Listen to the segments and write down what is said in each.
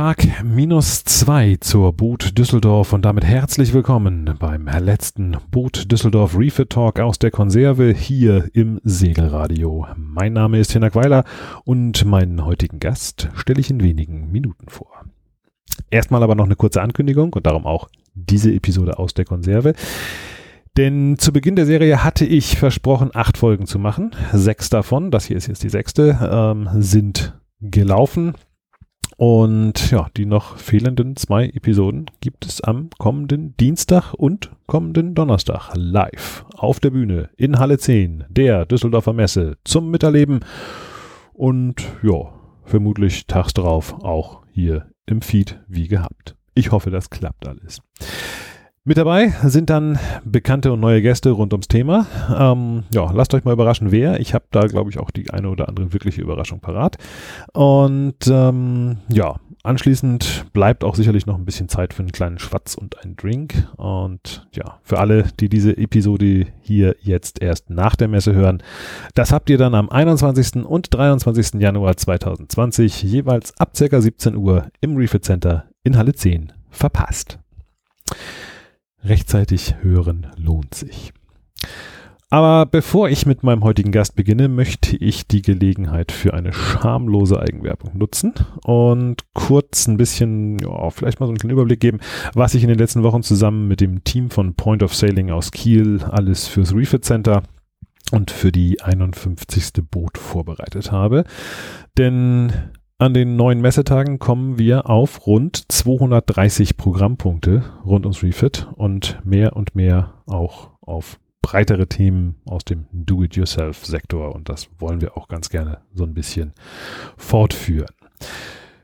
Tag minus zwei zur Boot Düsseldorf und damit herzlich willkommen beim letzten Boot Düsseldorf Refit Talk aus der Konserve hier im Segelradio. Mein Name ist Hinak Weiler und meinen heutigen Gast stelle ich in wenigen Minuten vor. Erstmal aber noch eine kurze Ankündigung und darum auch diese Episode aus der Konserve. Denn zu Beginn der Serie hatte ich versprochen, acht Folgen zu machen. Sechs davon, das hier ist jetzt die sechste, ähm, sind gelaufen. Und ja, die noch fehlenden zwei Episoden gibt es am kommenden Dienstag und kommenden Donnerstag live auf der Bühne in Halle 10 der Düsseldorfer Messe zum Miterleben und ja, vermutlich tags drauf auch hier im Feed wie gehabt. Ich hoffe, das klappt alles. Mit dabei sind dann bekannte und neue Gäste rund ums Thema. Ähm, ja, lasst euch mal überraschen, wer. Ich habe da, glaube ich, auch die eine oder andere wirkliche Überraschung parat. Und ähm, ja, anschließend bleibt auch sicherlich noch ein bisschen Zeit für einen kleinen Schwatz und einen Drink. Und ja, für alle, die diese Episode hier jetzt erst nach der Messe hören, das habt ihr dann am 21. und 23. Januar 2020 jeweils ab ca. 17 Uhr im Refit Center in Halle 10 verpasst. Rechtzeitig hören lohnt sich. Aber bevor ich mit meinem heutigen Gast beginne, möchte ich die Gelegenheit für eine schamlose Eigenwerbung nutzen und kurz ein bisschen, ja, vielleicht mal so einen kleinen Überblick geben, was ich in den letzten Wochen zusammen mit dem Team von Point of Sailing aus Kiel alles fürs Refit Center und für die 51. Boot vorbereitet habe. Denn an den neuen Messetagen kommen wir auf rund 230 Programmpunkte rund ums Refit und mehr und mehr auch auf breitere Themen aus dem Do-it-yourself-Sektor und das wollen wir auch ganz gerne so ein bisschen fortführen.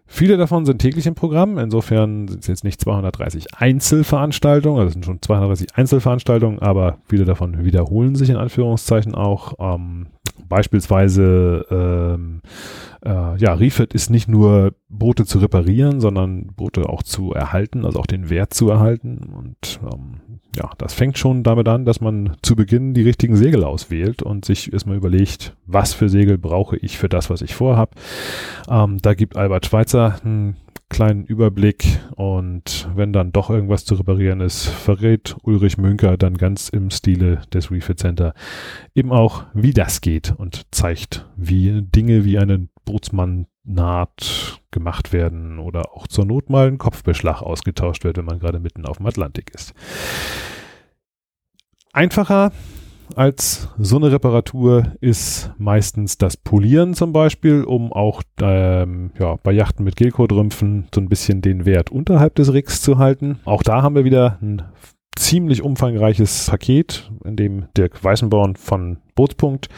Viele davon sind täglich im Programm, insofern sind es jetzt nicht 230 Einzelveranstaltungen, also es sind schon 230 Einzelveranstaltungen, aber viele davon wiederholen sich in Anführungszeichen auch. Ähm, beispielsweise ähm, äh, ja, Refit ist nicht nur Boote zu reparieren, sondern Boote auch zu erhalten, also auch den Wert zu erhalten. Und ähm, ja, das fängt schon damit an, dass man zu Beginn die richtigen Segel auswählt und sich erstmal überlegt, was für Segel brauche ich für das, was ich vorhab. Ähm, da gibt Albert Schweitzer einen kleinen Überblick und wenn dann doch irgendwas zu reparieren ist, verrät Ulrich Münker dann ganz im Stile des Refit Center eben auch, wie das geht und zeigt, wie Dinge wie eine Bootsmann-Naht gemacht werden oder auch zur Not mal ein Kopfbeschlag ausgetauscht wird, wenn man gerade mitten auf dem Atlantik ist. Einfacher als so eine Reparatur ist meistens das Polieren zum Beispiel, um auch ähm, ja, bei Yachten mit Gelcoat-Rümpfen so ein bisschen den Wert unterhalb des Rigs zu halten. Auch da haben wir wieder ein ziemlich umfangreiches Paket, in dem Dirk Weißenborn von Bootspunkt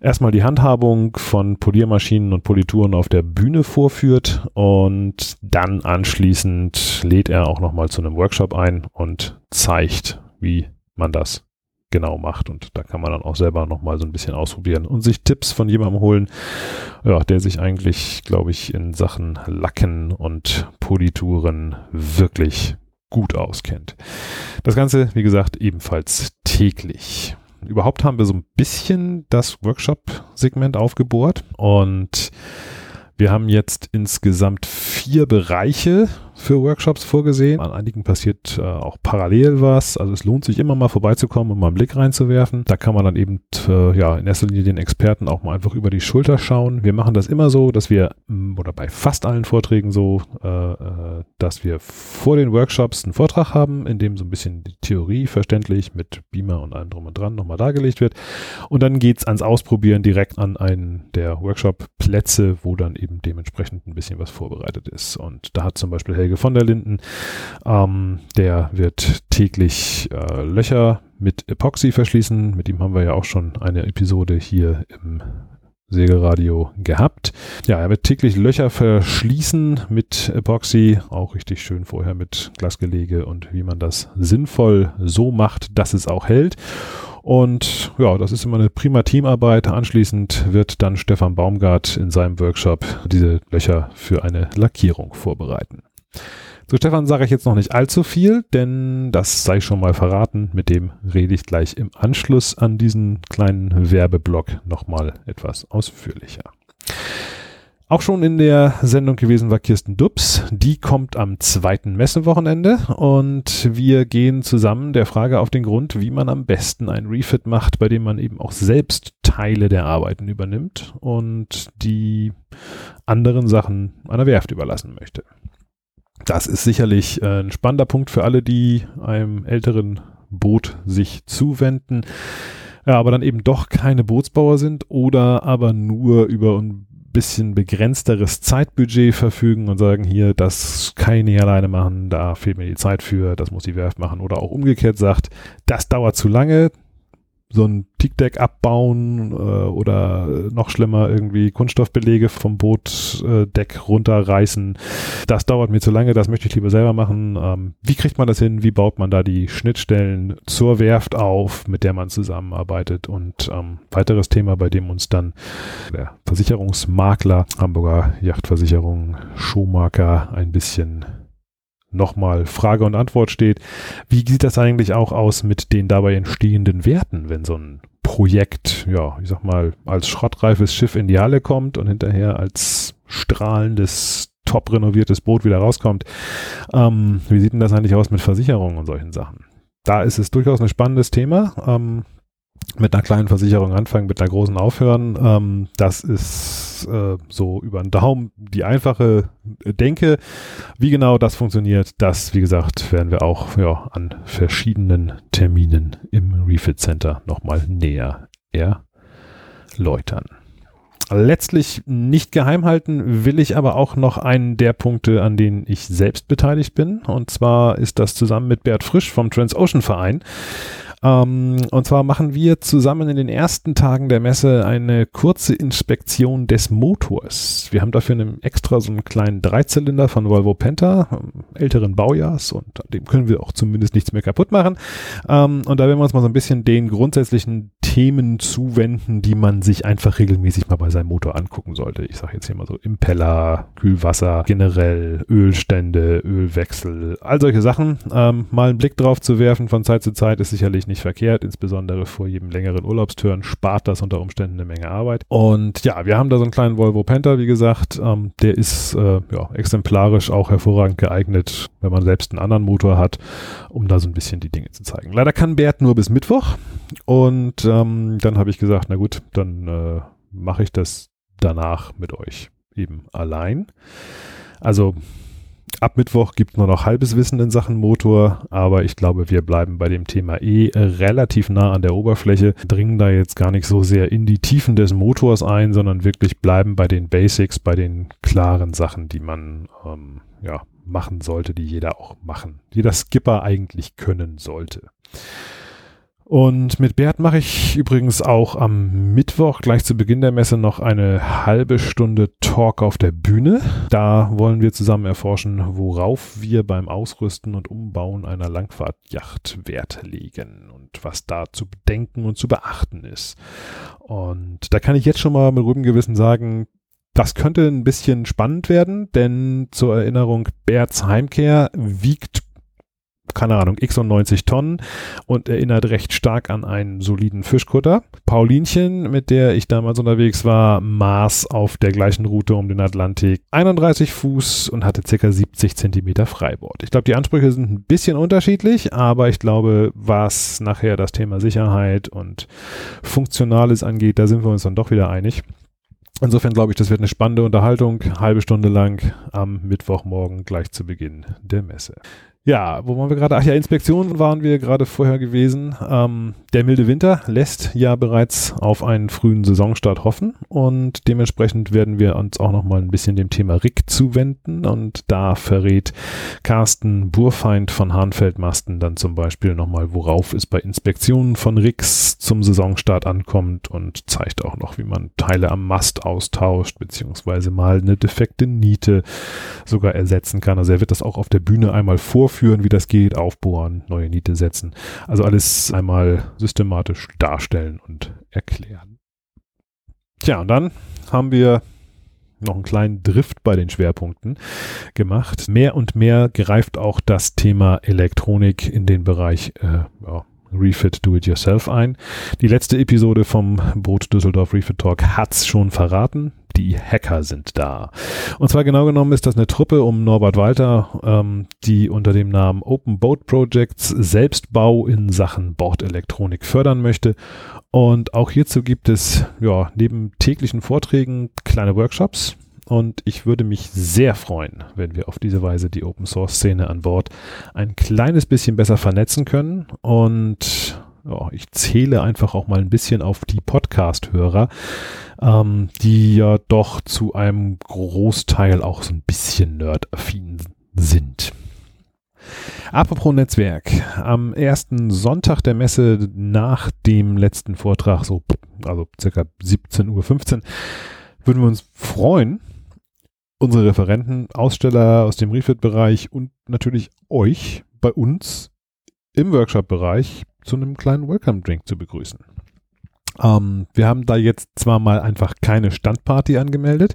erstmal die Handhabung von Poliermaschinen und Polituren auf der Bühne vorführt und dann anschließend lädt er auch nochmal zu einem Workshop ein und zeigt, wie man das genau macht. Und da kann man dann auch selber nochmal so ein bisschen ausprobieren und sich Tipps von jemandem holen, ja, der sich eigentlich, glaube ich, in Sachen Lacken und Polituren wirklich gut auskennt. Das Ganze, wie gesagt, ebenfalls täglich. Überhaupt haben wir so ein bisschen das Workshop-Segment aufgebohrt und wir haben jetzt insgesamt vier Bereiche für Workshops vorgesehen. An einigen passiert äh, auch parallel was. Also es lohnt sich immer mal vorbeizukommen und mal einen Blick reinzuwerfen. Da kann man dann eben äh, ja in erster Linie den Experten auch mal einfach über die Schulter schauen. Wir machen das immer so, dass wir mm, oder bei fast allen Vorträgen so, äh, äh, dass wir vor den Workshops einen Vortrag haben, in dem so ein bisschen die Theorie verständlich mit Beamer und allem drum und dran nochmal dargelegt wird. Und dann geht's ans Ausprobieren direkt an einen der Workshop-Plätze, wo dann eben dementsprechend ein bisschen was vorbereitet ist. Und da hat zum Beispiel Helge von der Linden. Ähm, der wird täglich äh, Löcher mit Epoxy verschließen. Mit ihm haben wir ja auch schon eine Episode hier im Segelradio gehabt. Ja, er wird täglich Löcher verschließen mit Epoxy, auch richtig schön vorher mit Glasgelege und wie man das sinnvoll so macht, dass es auch hält. Und ja, das ist immer eine prima Teamarbeit. Anschließend wird dann Stefan Baumgart in seinem Workshop diese Löcher für eine Lackierung vorbereiten. Zu Stefan sage ich jetzt noch nicht allzu viel, denn das sei schon mal verraten. Mit dem rede ich gleich im Anschluss an diesen kleinen Werbeblock nochmal etwas ausführlicher. Auch schon in der Sendung gewesen war Kirsten Dubs. Die kommt am zweiten Messewochenende und wir gehen zusammen der Frage auf den Grund, wie man am besten ein Refit macht, bei dem man eben auch selbst Teile der Arbeiten übernimmt und die anderen Sachen einer Werft überlassen möchte. Das ist sicherlich äh, ein spannender Punkt für alle, die einem älteren Boot sich zuwenden, aber dann eben doch keine Bootsbauer sind oder aber nur über ein bisschen begrenzteres Zeitbudget verfügen und sagen, hier, das kann ich nicht alleine machen, da fehlt mir die Zeit für, das muss die Werft machen oder auch umgekehrt sagt, das dauert zu lange, so ein Tickdeck abbauen äh, oder noch schlimmer irgendwie Kunststoffbelege vom Bootdeck äh, runterreißen. Das dauert mir zu lange, das möchte ich lieber selber machen. Ähm, wie kriegt man das hin? Wie baut man da die Schnittstellen zur Werft auf, mit der man zusammenarbeitet? Und ähm, weiteres Thema, bei dem uns dann der Versicherungsmakler Hamburger Yachtversicherung Schumacher ein bisschen nochmal Frage und Antwort steht. Wie sieht das eigentlich auch aus mit den dabei entstehenden Werten, wenn so ein Projekt, ja, ich sag mal, als schrottreifes Schiff in die Halle kommt und hinterher als strahlendes, top renoviertes Boot wieder rauskommt? Ähm, wie sieht denn das eigentlich aus mit Versicherungen und solchen Sachen? Da ist es durchaus ein spannendes Thema. Ähm, mit einer kleinen Versicherung anfangen, mit einer großen aufhören. Ähm, das ist äh, so über den Daumen die einfache Denke. Wie genau das funktioniert, das, wie gesagt, werden wir auch ja, an verschiedenen Terminen im Refit Center nochmal näher erläutern. Letztlich nicht geheim halten will ich aber auch noch einen der Punkte, an denen ich selbst beteiligt bin. Und zwar ist das zusammen mit Bert Frisch vom Transocean Verein ähm, und zwar machen wir zusammen in den ersten Tagen der Messe eine kurze Inspektion des Motors. Wir haben dafür einen extra so einen kleinen Dreizylinder von Volvo Penta, ähm, älteren Baujahrs und dem können wir auch zumindest nichts mehr kaputt machen. Ähm, und da werden wir uns mal so ein bisschen den grundsätzlichen Themen zuwenden, die man sich einfach regelmäßig mal bei seinem Motor angucken sollte. Ich sage jetzt hier mal so Impeller, Kühlwasser, generell Ölstände, Ölwechsel, all solche Sachen. Ähm, mal einen Blick drauf zu werfen von Zeit zu Zeit ist sicherlich nicht verkehrt, insbesondere vor jedem längeren Urlaubstouren spart das unter Umständen eine Menge Arbeit. Und ja, wir haben da so einen kleinen Volvo Penta, wie gesagt, ähm, der ist äh, ja, exemplarisch auch hervorragend geeignet, wenn man selbst einen anderen Motor hat, um da so ein bisschen die Dinge zu zeigen. Leider kann Bert nur bis Mittwoch und ähm, dann habe ich gesagt, na gut, dann äh, mache ich das danach mit euch eben allein. Also Ab Mittwoch gibt es nur noch halbes Wissen in Sachen Motor, aber ich glaube, wir bleiben bei dem Thema eh relativ nah an der Oberfläche, dringen da jetzt gar nicht so sehr in die Tiefen des Motors ein, sondern wirklich bleiben bei den Basics, bei den klaren Sachen, die man ähm, ja, machen sollte, die jeder auch machen, jeder Skipper eigentlich können sollte. Und mit Bert mache ich übrigens auch am Mittwoch gleich zu Beginn der Messe noch eine halbe Stunde Talk auf der Bühne. Da wollen wir zusammen erforschen, worauf wir beim Ausrüsten und Umbauen einer Langfahrtjacht Wert legen und was da zu bedenken und zu beachten ist. Und da kann ich jetzt schon mal mit ruhigem Gewissen sagen, das könnte ein bisschen spannend werden, denn zur Erinnerung, Berts Heimkehr wiegt keine Ahnung, x und 90 Tonnen und erinnert recht stark an einen soliden Fischkutter. Paulinchen, mit der ich damals unterwegs war, maß auf der gleichen Route um den Atlantik 31 Fuß und hatte circa 70 Zentimeter Freibord. Ich glaube, die Ansprüche sind ein bisschen unterschiedlich, aber ich glaube, was nachher das Thema Sicherheit und Funktionales angeht, da sind wir uns dann doch wieder einig. Insofern glaube ich, das wird eine spannende Unterhaltung, halbe Stunde lang am Mittwochmorgen gleich zu Beginn der Messe. Ja, wo waren wir gerade? Ach ja, Inspektionen waren wir gerade vorher gewesen. Ähm, der milde Winter lässt ja bereits auf einen frühen Saisonstart hoffen und dementsprechend werden wir uns auch nochmal ein bisschen dem Thema Rick zuwenden und da verrät Carsten Burfeind von Hahnfeldmasten dann zum Beispiel nochmal, worauf es bei Inspektionen von Ricks zum Saisonstart ankommt und zeigt auch noch, wie man Teile am Mast austauscht, beziehungsweise mal eine defekte Niete sogar ersetzen kann. Also er wird das auch auf der Bühne einmal vorführen vorführen, wie das geht, aufbohren, neue Niete setzen. Also alles einmal systematisch darstellen und erklären. Tja, und dann haben wir noch einen kleinen Drift bei den Schwerpunkten gemacht. Mehr und mehr greift auch das Thema Elektronik in den Bereich äh, ja, Refit Do It Yourself ein. Die letzte Episode vom Boot Düsseldorf Refit Talk hat's schon verraten. Die Hacker sind da. Und zwar genau genommen ist das eine Truppe um Norbert Walter, ähm, die unter dem Namen Open Boat Projects Selbstbau in Sachen Bordelektronik fördern möchte. Und auch hierzu gibt es ja neben täglichen Vorträgen kleine Workshops, und ich würde mich sehr freuen, wenn wir auf diese Weise die Open Source Szene an Bord ein kleines bisschen besser vernetzen können. Und ja, ich zähle einfach auch mal ein bisschen auf die Podcast-Hörer, ähm, die ja doch zu einem Großteil auch so ein bisschen nerd-affin sind. Apropos Netzwerk. Am ersten Sonntag der Messe nach dem letzten Vortrag, so also circa 17.15 Uhr, würden wir uns freuen, unsere Referenten, Aussteller aus dem Refit-Bereich und natürlich euch bei uns im Workshop-Bereich zu einem kleinen Welcome-Drink zu begrüßen. Ähm, wir haben da jetzt zwar mal einfach keine Standparty angemeldet,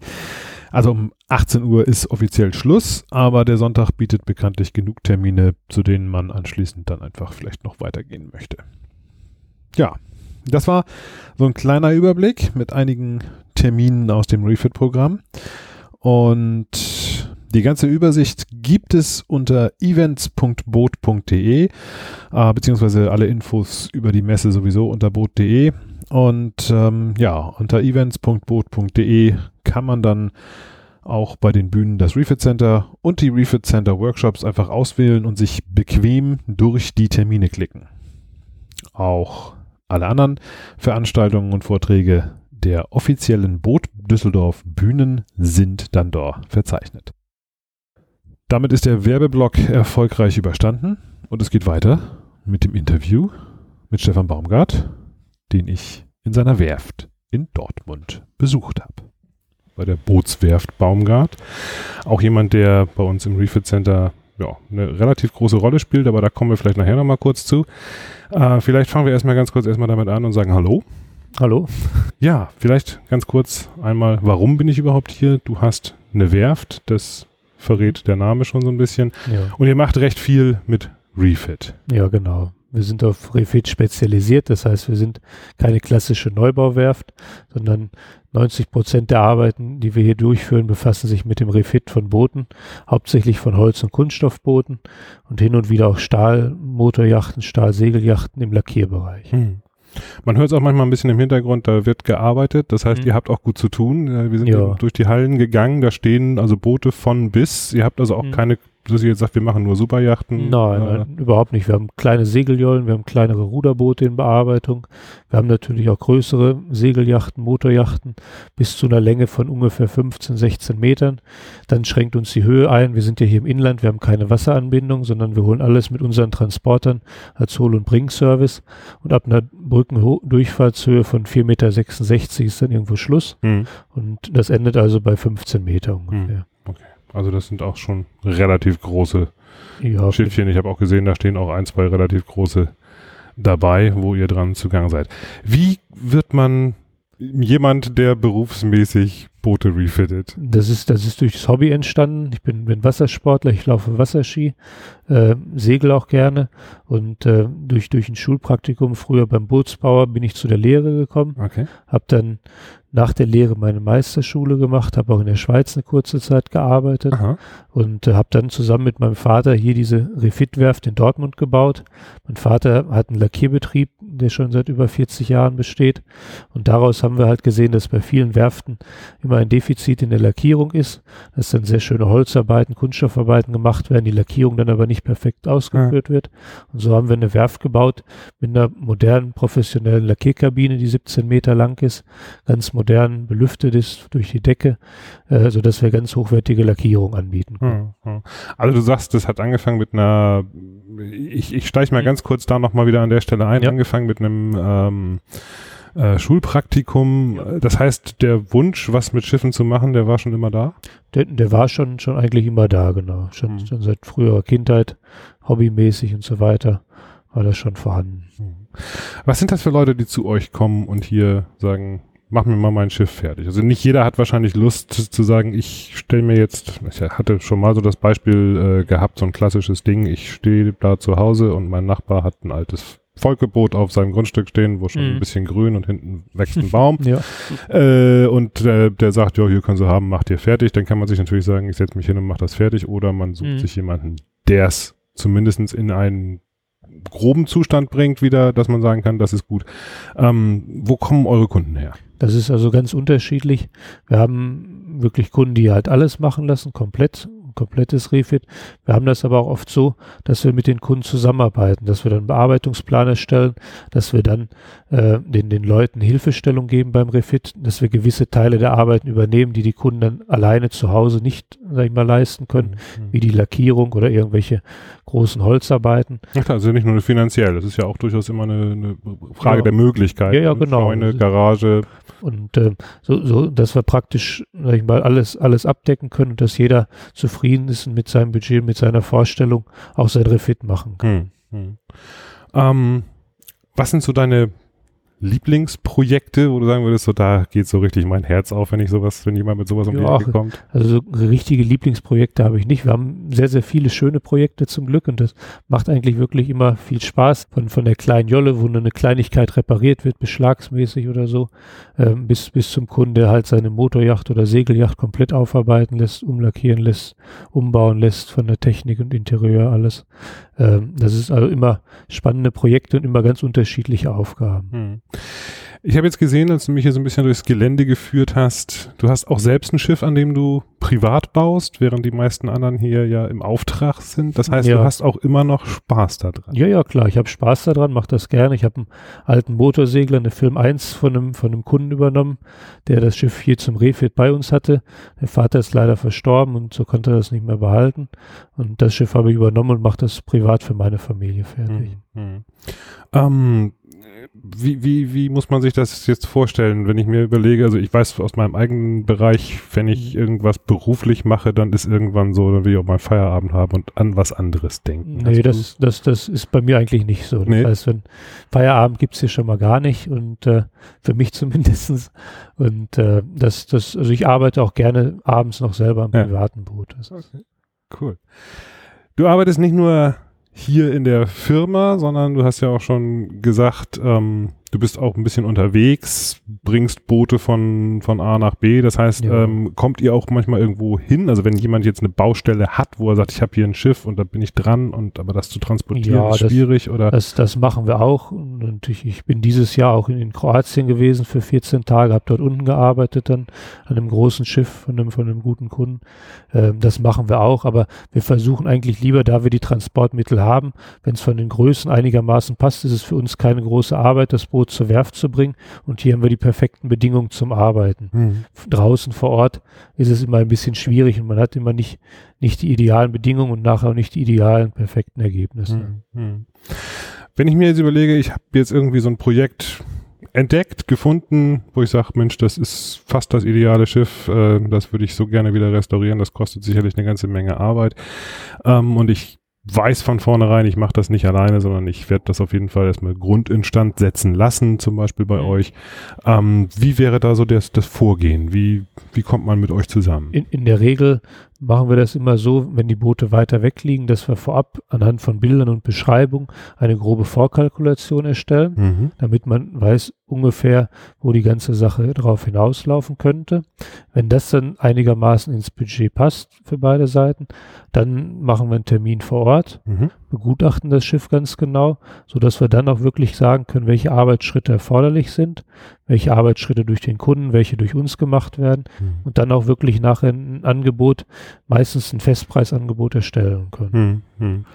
also um 18 Uhr ist offiziell Schluss, aber der Sonntag bietet bekanntlich genug Termine, zu denen man anschließend dann einfach vielleicht noch weitergehen möchte. Ja, das war so ein kleiner Überblick mit einigen Terminen aus dem Refit-Programm. Und die ganze Übersicht gibt es unter events.boot.de, äh, beziehungsweise alle Infos über die Messe sowieso unter boot.de. Und ähm, ja, unter events.boot.de kann man dann auch bei den Bühnen das Refit Center und die Refit Center Workshops einfach auswählen und sich bequem durch die Termine klicken. Auch alle anderen Veranstaltungen und Vorträge der offiziellen Boot Düsseldorf Bühnen sind dann dort verzeichnet. Damit ist der Werbeblock erfolgreich überstanden und es geht weiter mit dem Interview mit Stefan Baumgart, den ich in seiner Werft in Dortmund besucht habe. Bei der Bootswerft Baumgart. Auch jemand, der bei uns im Refit Center ja, eine relativ große Rolle spielt, aber da kommen wir vielleicht nachher nochmal kurz zu. Äh, vielleicht fangen wir erstmal ganz kurz erstmal damit an und sagen Hallo. Hallo. Ja, vielleicht ganz kurz einmal, warum bin ich überhaupt hier? Du hast eine Werft, das verrät der Name schon so ein bisschen. Ja. Und ihr macht recht viel mit Refit. Ja, genau. Wir sind auf Refit spezialisiert, das heißt, wir sind keine klassische Neubauwerft, sondern 90 Prozent der Arbeiten, die wir hier durchführen, befassen sich mit dem Refit von Booten, hauptsächlich von Holz- und Kunststoffbooten und hin und wieder auch Stahlmotorjachten, Stahlsegeljachten im Lackierbereich. Hm. Man hört es auch manchmal ein bisschen im Hintergrund, da wird gearbeitet. Das heißt, mhm. ihr habt auch gut zu tun. Wir sind ja. durch die Hallen gegangen, da stehen also Boote von bis. Ihr habt also auch mhm. keine dass ihr jetzt sagt, wir machen nur Superjachten? Nein, äh, nein, überhaupt nicht. Wir haben kleine Segeljollen, wir haben kleinere Ruderboote in Bearbeitung. Wir haben natürlich auch größere Segeljachten, Motorjachten bis zu einer Länge von ungefähr 15, 16 Metern. Dann schränkt uns die Höhe ein. Wir sind ja hier im Inland, wir haben keine Wasseranbindung, sondern wir holen alles mit unseren Transportern als Hol- und Bringservice. Und ab einer Brückendurchfahrtshöhe von 4,66 Meter ist dann irgendwo Schluss. Mhm. Und das endet also bei 15 Meter ungefähr. Mhm. Also das sind auch schon relativ große ja, Schiffchen. Ich habe auch gesehen, da stehen auch ein, zwei relativ große dabei, wo ihr dran zugange seid. Wie wird man jemand, der berufsmäßig Boote refittet? Das ist, das ist durchs Hobby entstanden. Ich bin, bin Wassersportler, ich laufe Wasserski, äh, segel auch gerne und äh, durch, durch ein Schulpraktikum früher beim Bootsbauer bin ich zu der Lehre gekommen. Okay. Hab dann nach der Lehre meine Meisterschule gemacht, habe auch in der Schweiz eine kurze Zeit gearbeitet Aha. und äh, habe dann zusammen mit meinem Vater hier diese Refit-Werft in Dortmund gebaut. Mein Vater hat einen Lackierbetrieb, der schon seit über 40 Jahren besteht und daraus haben wir halt gesehen, dass bei vielen Werften immer ein Defizit in der Lackierung ist, dass dann sehr schöne Holzarbeiten, Kunststoffarbeiten gemacht werden, die Lackierung dann aber nicht perfekt ausgeführt ja. wird und so haben wir eine Werft gebaut mit einer modernen, professionellen Lackierkabine, die 17 Meter lang ist, ganz modern belüftet ist durch die Decke, äh, so dass wir ganz hochwertige Lackierung anbieten können. Hm, hm. Also du sagst, das hat angefangen mit einer, ich, ich steige mal mhm. ganz kurz da nochmal wieder an der Stelle ein, ja. angefangen mit einem ähm, äh, Schulpraktikum. Ja. Das heißt, der Wunsch, was mit Schiffen zu machen, der war schon immer da? Der, der war schon, schon eigentlich immer da, genau. Schon, hm. schon seit früherer Kindheit, hobbymäßig und so weiter, war das schon vorhanden. Hm. Was sind das für Leute, die zu euch kommen und hier sagen, mach mir mal mein Schiff fertig. Also nicht jeder hat wahrscheinlich Lust zu sagen, ich stelle mir jetzt, ich hatte schon mal so das Beispiel äh, gehabt, so ein klassisches Ding, ich stehe da zu Hause und mein Nachbar hat ein altes Volkeboot auf seinem Grundstück stehen, wo schon Mhm. ein bisschen grün und hinten wächst ein Baum. Ja. Äh, und äh, der sagt, ja, hier können Sie haben, macht ihr fertig. Dann kann man sich natürlich sagen, ich setze mich hin und mache das fertig. Oder man sucht Mhm. sich jemanden, der es zumindest in einen groben Zustand bringt, wieder, dass man sagen kann, das ist gut. Ähm, wo kommen eure Kunden her? Das ist also ganz unterschiedlich. Wir haben wirklich Kunden, die halt alles machen lassen, komplett, komplettes Refit. Wir haben das aber auch oft so, dass wir mit den Kunden zusammenarbeiten, dass wir dann einen Bearbeitungsplan erstellen, dass wir dann äh, den, den Leuten Hilfestellung geben beim Refit, dass wir gewisse Teile der Arbeiten übernehmen, die die Kunden dann alleine zu Hause nicht, sag ich mal, leisten können, wie die Lackierung oder irgendwelche großen Holzarbeiten. Ach, also nicht nur finanziell, das ist ja auch durchaus immer eine, eine Frage Ja. der Möglichkeit. Ja, ja, genau. Scheune, Garage. Und äh, so, so, dass wir praktisch, sag ich mal, alles, alles abdecken können und dass jeder zufrieden ist und mit seinem Budget, mit seiner Vorstellung auch sein Refit machen kann. Hm, hm. Ähm, was sind so deine Lieblingsprojekte, wo du sagen würdest, so da geht so richtig mein Herz auf, wenn ich sowas, wenn jemand mit sowas um die Ja, Ecke kommt? Also so richtige Lieblingsprojekte habe ich nicht. Wir haben sehr, sehr viele schöne Projekte zum Glück und das macht eigentlich wirklich immer viel Spaß. Von, von der kleinen Jolle, wo nur eine Kleinigkeit repariert wird, beschlagsmäßig oder so, ähm, bis, bis zum Kunden, der halt seine Motorjacht oder Segeljacht komplett aufarbeiten lässt, umlackieren lässt, umbauen lässt von der Technik und Interieur alles. Ähm, das ist also immer spannende Projekte und immer ganz unterschiedliche Aufgaben. Hm. Ich habe jetzt gesehen, als du mich hier so ein bisschen durchs Gelände geführt hast, du hast auch selbst ein Schiff, an dem du privat baust, während die meisten anderen hier ja im Auftrag sind. Das heißt, Ja. du hast auch immer noch Spaß daran. Ja, ja, klar. Ich habe Spaß daran, mache das gerne. Ich habe einen alten Motorsegler, eine Film 1 von einem, von einem Kunden übernommen, der das Schiff hier zum Refit bei uns hatte. Der Vater ist leider verstorben und so konnte er das nicht mehr behalten. Und das Schiff habe ich übernommen und mache das privat für meine Familie fertig. Hm, hm. Ähm, wie, wie, wie muss man sich das jetzt vorstellen, wenn ich mir überlege, also ich weiß aus meinem eigenen Bereich, wenn ich irgendwas beruflich mache, dann ist irgendwann so, dann will ich auch mal Feierabend haben und an was anderes denken. Nee, du- das, das, das ist bei mir eigentlich nicht so. Das Nee. heißt, wenn Feierabend gibt's hier schon mal gar nicht und äh, für mich zumindestens. Und äh, das, das, also ich arbeite auch gerne abends noch selber am Ja. privaten Boot. Ist, Cool. Du arbeitest nicht nur hier in der Firma, sondern du hast ja auch schon gesagt, ähm, du bist auch ein bisschen unterwegs, bringst Boote von, von A nach B. Das heißt, Ja. ähm, kommt ihr auch manchmal irgendwo hin? Also wenn jemand jetzt eine Baustelle hat, wo er sagt, ich habe hier ein Schiff und da bin ich dran und aber das zu transportieren Ja, ist das- schwierig oder Das, das machen wir auch. Und ich, ich bin dieses Jahr auch in, in Kroatien gewesen für 14 Tage, habe dort unten gearbeitet dann an einem großen Schiff von einem, von einem guten Kunden. Ähm, das machen wir auch, aber wir versuchen eigentlich lieber, da wir die Transportmittel haben, wenn es von den Größen einigermaßen passt, ist es für uns keine große Arbeit, das Boot zur Werft zu bringen. Und hier haben wir die perfekten Bedingungen zum Arbeiten Hm. draußen vor Ort ist es immer ein bisschen schwierig und man hat immer nicht, nicht die idealen Bedingungen und nachher auch nicht die idealen, perfekten Ergebnisse. Hm, hm. Wenn ich mir jetzt überlege, ich habe jetzt irgendwie so ein Projekt entdeckt, gefunden, wo ich sage, Mensch, das ist fast das ideale Schiff, äh, das würde ich so gerne wieder restaurieren, das kostet sicherlich eine ganze Menge Arbeit. Ähm, und ich weiß von vornherein, ich mache das nicht alleine, sondern ich werde das auf jeden Fall erstmal grundinstand setzen lassen, zum Beispiel bei Mhm. euch. Ähm, wie wäre da so das, das Vorgehen? Wie, wie kommt man mit euch zusammen? In, in der Regel machen wir das immer so, wenn die Boote weiter weg liegen, dass wir vorab anhand von Bildern und Beschreibung eine grobe Vorkalkulation erstellen, Mhm. damit man weiß ungefähr, wo die ganze Sache drauf hinauslaufen könnte. Wenn das dann einigermaßen ins Budget passt für beide Seiten, dann machen wir einen Termin vor Ort, Mhm. Begutachten das Schiff ganz genau, so dass wir dann auch wirklich sagen können, welche Arbeitsschritte erforderlich sind, welche Arbeitsschritte durch den Kunden, welche durch uns gemacht werden Mhm. und dann auch wirklich nachher ein Angebot, meistens ein Festpreisangebot erstellen können, Mhm. Mhm.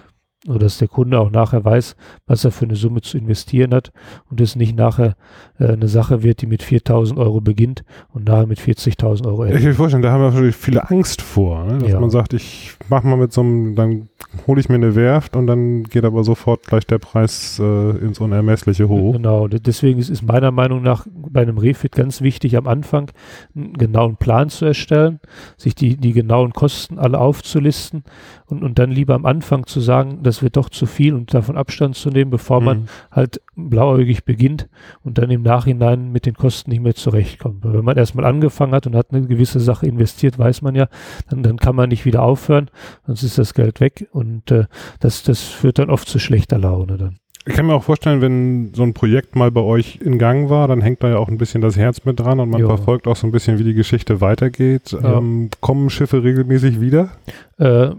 sodass der Kunde auch nachher weiß, was er für eine Summe zu investieren hat und es nicht nachher äh, eine Sache wird, die mit 4.000 Euro beginnt und nachher mit 40.000 Euro Ich endet. kann mir vorstellen, da haben wir natürlich viele Angst vor, ne? dass Ja. man sagt, ich mach mal mit so einem, dann hole ich mir eine Werft und dann geht aber sofort gleich der Preis äh, ins Unermessliche hoch. Genau, de- deswegen ist es meiner Meinung nach bei einem Refit ganz wichtig, am Anfang einen genauen Plan zu erstellen, sich die, die genauen Kosten alle aufzulisten und, und dann lieber am Anfang zu sagen, das wird doch zu viel und davon Abstand zu nehmen, bevor man Mhm. halt blauäugig beginnt und dann im Nachhinein mit den Kosten nicht mehr zurechtkommt. Weil wenn man erstmal angefangen hat und hat eine gewisse Sache investiert, weiß man ja, dann, dann kann man nicht wieder aufhören, sonst ist das Geld weg und äh, das, das führt dann oft zu schlechter Laune dann. Ich kann mir auch vorstellen, wenn so ein Projekt mal bei euch in Gang war, dann hängt da ja auch ein bisschen das Herz mit dran und man Ja. verfolgt auch so ein bisschen, wie die Geschichte weitergeht. Ähm, kommen Schiffe regelmäßig wieder? Äh,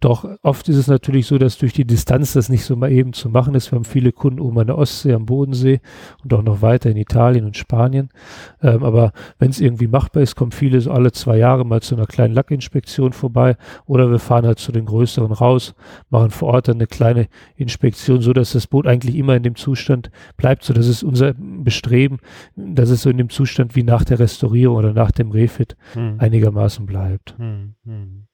doch oft ist es natürlich so, dass durch die Distanz das nicht so mal eben zu machen ist. Wir haben viele Kunden oben an der Ostsee, am Bodensee und auch noch weiter in Italien und Spanien. Ähm, aber wenn es irgendwie machbar ist, kommen viele so alle zwei Jahre mal zu einer kleinen Lackinspektion vorbei oder wir fahren halt zu den größeren raus, machen vor Ort dann eine kleine Inspektion, so dass das Boot eigentlich immer in dem Zustand bleibt. So, das ist unser Bestreben, dass es so in dem Zustand wie nach der Restaurierung oder nach dem Refit einigermaßen bleibt. Hm, hm.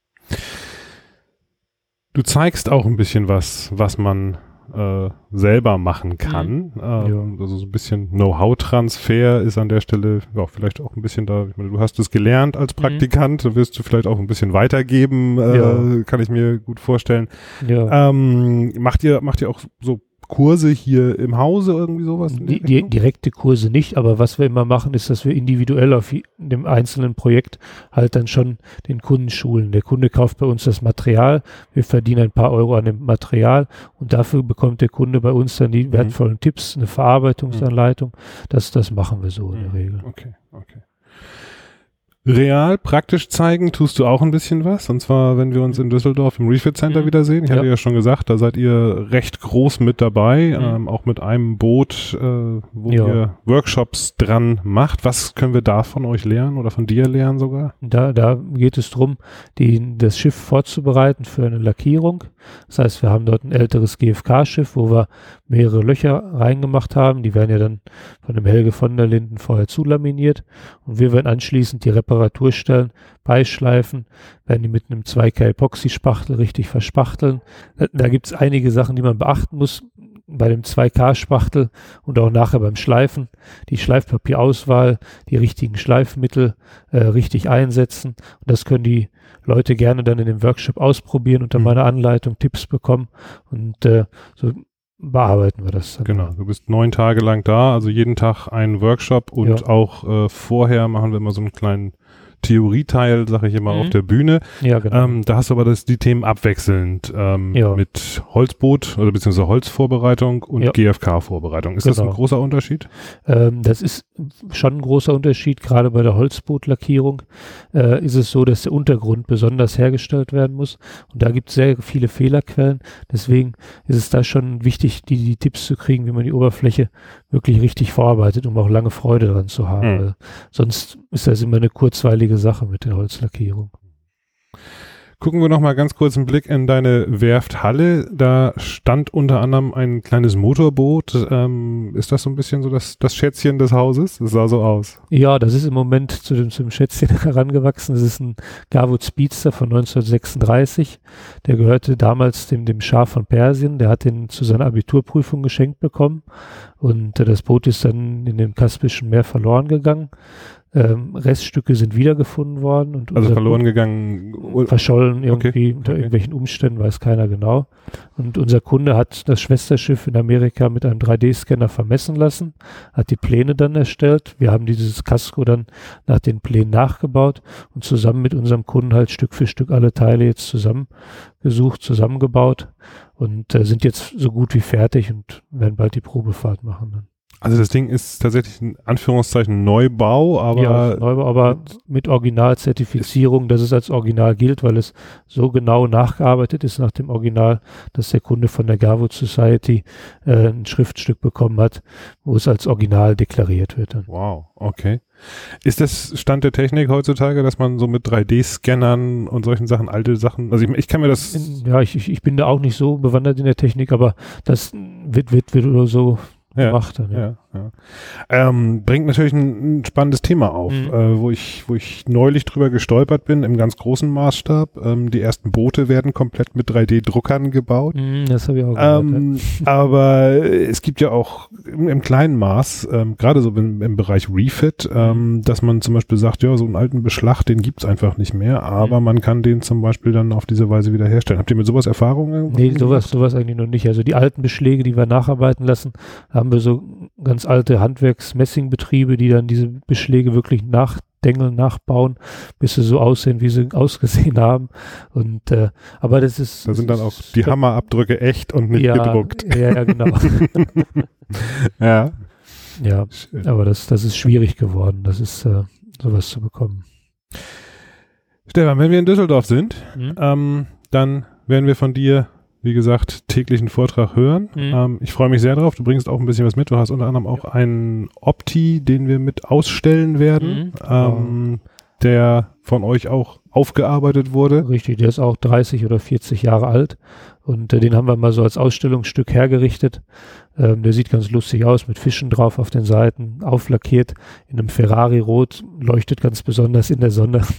Du zeigst auch ein bisschen was, was man äh, selber machen kann. Ähm, Also so ein bisschen Know-how-Transfer ist an der Stelle ja, vielleicht auch ein bisschen da. Ich meine, du hast es gelernt als Praktikant, da wirst du vielleicht auch ein bisschen weitergeben, äh, Ja. kann ich mir gut vorstellen. Ja. Ähm, macht ihr macht ihr auch so Kurse hier im Hause irgendwie sowas? Die, die, direkte Kurse nicht, aber was wir immer machen, ist, dass wir individuell auf dem einzelnen Projekt halt dann schon den Kunden schulen. Der Kunde kauft bei uns das Material, wir verdienen ein paar Euro an dem Material und dafür bekommt der Kunde bei uns dann die wertvollen Tipps, eine Verarbeitungsanleitung. Das, das machen wir so in der Mhm. Regel. Okay, okay. Real, praktisch zeigen, tust du auch ein bisschen was. Und zwar, wenn wir uns in Düsseldorf im Refit Center Mhm. wiedersehen. Ich hatte Ja. ja schon gesagt, da seid ihr recht groß mit dabei, Mhm. ähm, auch mit einem Boot, äh, wo Ja. ihr Workshops dran macht. Was können wir da von euch lernen oder von dir lernen sogar? Da, da geht es darum, das Schiff vorzubereiten für eine Lackierung. Das heißt, wir haben dort ein älteres GFK-Schiff, wo wir mehrere Löcher reingemacht haben. Die werden ja dann von dem Helge von der Linden vorher zulaminiert. Und wir werden anschließend die Reparatur stellen, beischleifen, werden die mit einem 2K Epoxy-Spachtel richtig verspachteln. Da, gibt es einige Sachen, die man beachten muss bei dem 2K-Spachtel und auch nachher beim Schleifen. Die Schleifpapierauswahl, die richtigen Schleifmittel äh, richtig einsetzen. Und das können die Leute gerne dann in dem Workshop ausprobieren, unter Mhm. meiner Anleitung Tipps bekommen und äh, so bearbeiten wir das dann. Genau, du bist neun Tage lang da, also jeden Tag ein Workshop und Ja. auch äh, vorher machen wir immer so einen kleinen Theorieteil, sage ich immer, Mhm. auf der Bühne. Ja, genau. Ähm, da hast du aber das, die Themen abwechselnd ähm, Ja. mit Holzboot oder beziehungsweise Holzvorbereitung und Ja. GFK-Vorbereitung. Ist das ein Genau. großer Unterschied? Ähm, das ist schon ein großer Unterschied. Gerade bei der Holzbootlackierung äh, ist es so, dass der Untergrund besonders hergestellt werden muss. Und da gibt es sehr viele Fehlerquellen. Deswegen ist es da schon wichtig, die, die Tipps zu kriegen, wie man die Oberfläche wirklich richtig vorarbeitet, um auch lange Freude daran zu haben. Mhm. Sonst ist das immer eine kurzweilige Sache mit der Holzlackierung. Gucken wir noch mal ganz kurz einen Blick in deine Werfthalle. Da stand unter anderem ein kleines Motorboot. Ähm, ist das so ein bisschen so das, das Schätzchen des Hauses? Das sah so aus. Ja, das ist im Moment zu dem, zu dem Schätzchen herangewachsen. Das ist ein Garwood Speedster von 1936. Der gehörte damals dem, dem Schah von Persien. Der hat den zu seiner Abiturprüfung geschenkt bekommen. Und äh, das Boot ist dann in dem Kaspischen Meer verloren gegangen. Ähm, Reststücke sind wiedergefunden worden. Und Also verloren Boot gegangen. verschollen irgendwie unter okay. irgendwelchen Umständen, weiß keiner genau. Und unser Kunde hat das Schwesterschiff in Amerika mit einem 3D-Scanner vermessen lassen, hat die Pläne dann erstellt. Wir haben dieses Casco dann nach den Plänen nachgebaut und zusammen mit unserem Kunden halt Stück für Stück alle Teile jetzt zusammengesucht, zusammengebaut und äh, sind jetzt so gut wie fertig und werden bald die Probefahrt machen dann. Also das Ding ist tatsächlich in Anführungszeichen Neubau, aber ja, Neubau, aber mit Originalzertifizierung, dass es als Original gilt, weil es so genau nachgearbeitet ist nach dem Original, dass der Kunde von der Garwood Society äh, ein Schriftstück bekommen hat, wo es als Original deklariert wird. Dann. Wow, okay. Ist das Stand der Technik heutzutage, dass man so mit 3D-Scannern und solchen Sachen, alte Sachen, also ich, ich kann mir das, ja, ich, ich, ich bin da auch nicht so bewandert in der Technik, aber das wird, wird, wird oder so ja, gemacht dann. Ja. Ja. Ähm, bringt natürlich ein, ein spannendes Thema auf, Mhm. äh, wo ich, wo ich neulich drüber gestolpert bin, im ganz großen Maßstab. Ähm, die ersten Boote werden komplett mit 3D-Druckern gebaut. Mm, Das habe ich auch gehört. ja. Ähm, aber es gibt ja auch im, im kleinen Maß, ähm, gerade so im, im Bereich Refit, ähm, dass man zum Beispiel sagt, ja, so einen alten Beschlag, den gibt's einfach nicht mehr, aber Mhm. man kann den zum Beispiel dann auf diese Weise wieder herstellen. Habt ihr mit sowas Erfahrungen? Nee, sowas, sowas eigentlich noch nicht. Also die alten Beschläge, die wir nacharbeiten lassen, haben wir so ganz alte Handwerks-Messingbetriebe, die dann diese Beschläge wirklich nach Dengel nachbauen, bis sie so aussehen, wie sie ausgesehen haben. Und äh, aber das ist. Da sind dann auch die Hammerabdrücke echt und nicht ja, gedruckt. Ja, ja, genau. ja. Ja, aber das, das ist schwierig geworden. Das ist äh, sowas zu bekommen. Stefan, wenn wir in Düsseldorf sind, Mhm. ähm, dann werden wir von dir, wie gesagt, täglichen Vortrag hören. Mhm. Ähm, ich freue mich sehr drauf. Du bringst auch ein bisschen was mit. Du hast unter anderem auch einen Opti, den wir mit ausstellen werden, Mhm. ähm, der von euch auch aufgearbeitet wurde. Richtig, der ist auch 30 oder 40 Jahre alt und äh, den haben wir mal so als Ausstellungsstück hergerichtet. Ähm, der sieht ganz lustig aus mit Fischen drauf auf den Seiten, auflackiert in einem Ferrari-Rot, leuchtet ganz besonders in der Sonne.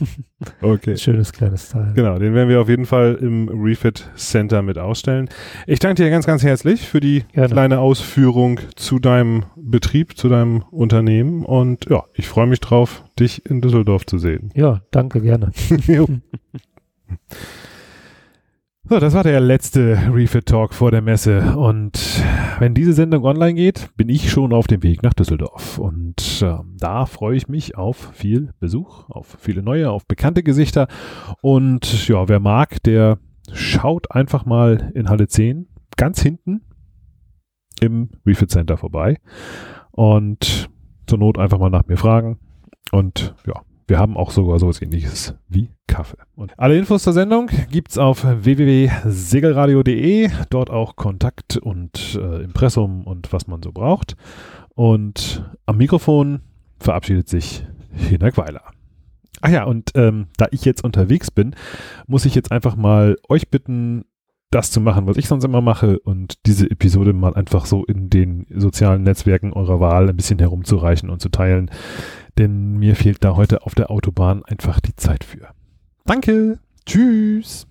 Okay. Schönes kleines Teil. Genau, den werden wir auf jeden Fall im Refit Center mit ausstellen. Ich danke dir ganz, ganz herzlich für die Gerne. kleine Ausführung zu deinem Betrieb, zu deinem Unternehmen und ja, ich freue mich drauf, dich in Düsseldorf zu sehen. Ja, danke, gerne. So, das war der letzte Refit Talk vor der Messe. Und wenn diese Sendung online geht, bin ich schon auf dem Weg nach Düsseldorf. Und ähm, da freue ich mich auf viel Besuch, auf viele neue, auf bekannte Gesichter. Und ja, wer mag, der schaut einfach mal in Halle 10 ganz hinten im Refit Center vorbei. Und zur Not einfach mal nach mir fragen. Und ja, wir haben auch sogar sowas ähnliches wie Kaffee. Und alle Infos zur Sendung gibt's auf www.segelradio.de. Dort auch Kontakt und äh, Impressum und was man so braucht. Und am Mikrofon verabschiedet sich Hinak Weiler. Ach ja, und ähm, da ich jetzt unterwegs bin, muss ich jetzt einfach mal euch bitten, das zu machen, was ich sonst immer mache und diese Episode mal einfach so in den sozialen Netzwerken eurer Wahl ein bisschen herumzureichen und zu teilen, denn mir fehlt da heute auf der Autobahn einfach die Zeit für. Danke, tschüss.